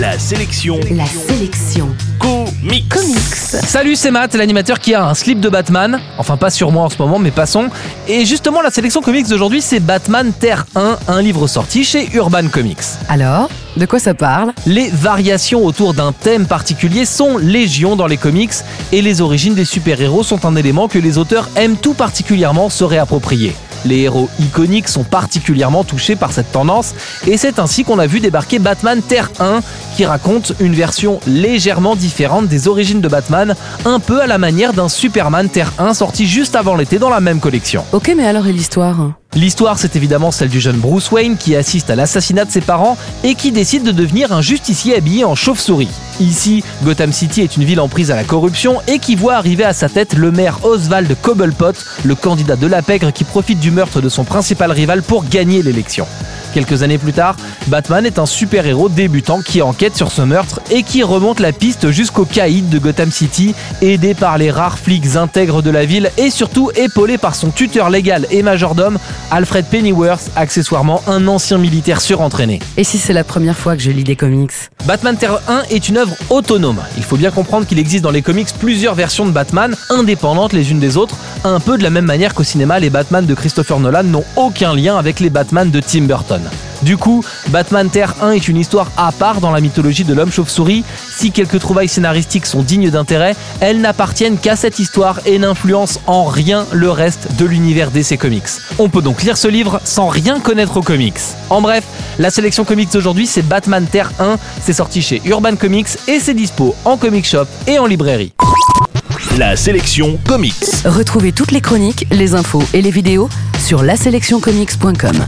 La sélection La sélection comics. comics. Salut, c'est Matt, l'animateur qui a un slip de Batman. Enfin, pas sur moi en ce moment, mais passons. Et justement, la sélection comics d'aujourd'hui, c'est Batman Terre 1, un livre sorti chez Urban Comics. Alors, de quoi ça parle? Les variations autour d'un thème particulier sont légion dans les comics et les origines des super-héros sont un élément que les auteurs aiment tout particulièrement se réapproprier. Les héros iconiques sont particulièrement touchés par cette tendance et c'est ainsi qu'on a vu débarquer Batman Terre 1 qui raconte une version légèrement différente des origines de Batman, un peu à la manière d'un Superman Terre 1 sorti juste avant l'été dans la même collection. Ok, mais alors et l'histoire? L'histoire, c'est évidemment celle du jeune Bruce Wayne qui assiste à l'assassinat de ses parents et qui décide de devenir un justicier habillé en chauve-souris. Ici, Gotham City est une ville en prise à la corruption et qui voit arriver à sa tête le maire Oswald Cobblepot, le candidat de la pègre qui profite du meurtre de son principal rival pour gagner l'élection. Quelques années plus tard, Batman est un super-héros débutant qui enquête sur ce meurtre et qui remonte la piste jusqu'au caïd de Gotham City, aidé par les rares flics intègres de la ville et surtout épaulé par son tuteur légal et majordome, Alfred Pennyworth, accessoirement un ancien militaire surentraîné. Et si c'est la première fois que je lis des comics Batman Terre 1 est une œuvre autonome. Il faut bien comprendre qu'il existe dans les comics plusieurs versions de Batman, indépendantes les unes des autres, un peu de la même manière qu'au cinéma, les Batman de Christopher Nolan n'ont aucun lien avec les Batman de Tim Burton. Du coup, Batman Terre 1 est une histoire à part dans la mythologie de l'homme chauve-souris. Si quelques trouvailles scénaristiques sont dignes d'intérêt, elles n'appartiennent qu'à cette histoire et n'influencent en rien le reste de l'univers DC Comics. On peut donc lire ce livre sans rien connaître aux comics. En bref, la sélection comics d'aujourd'hui c'est Batman Terre 1, c'est sorti chez Urban Comics et c'est dispo en comic shop et en librairie. La sélection comics. Retrouvez toutes les chroniques, les infos et les vidéos sur laselectioncomics.com.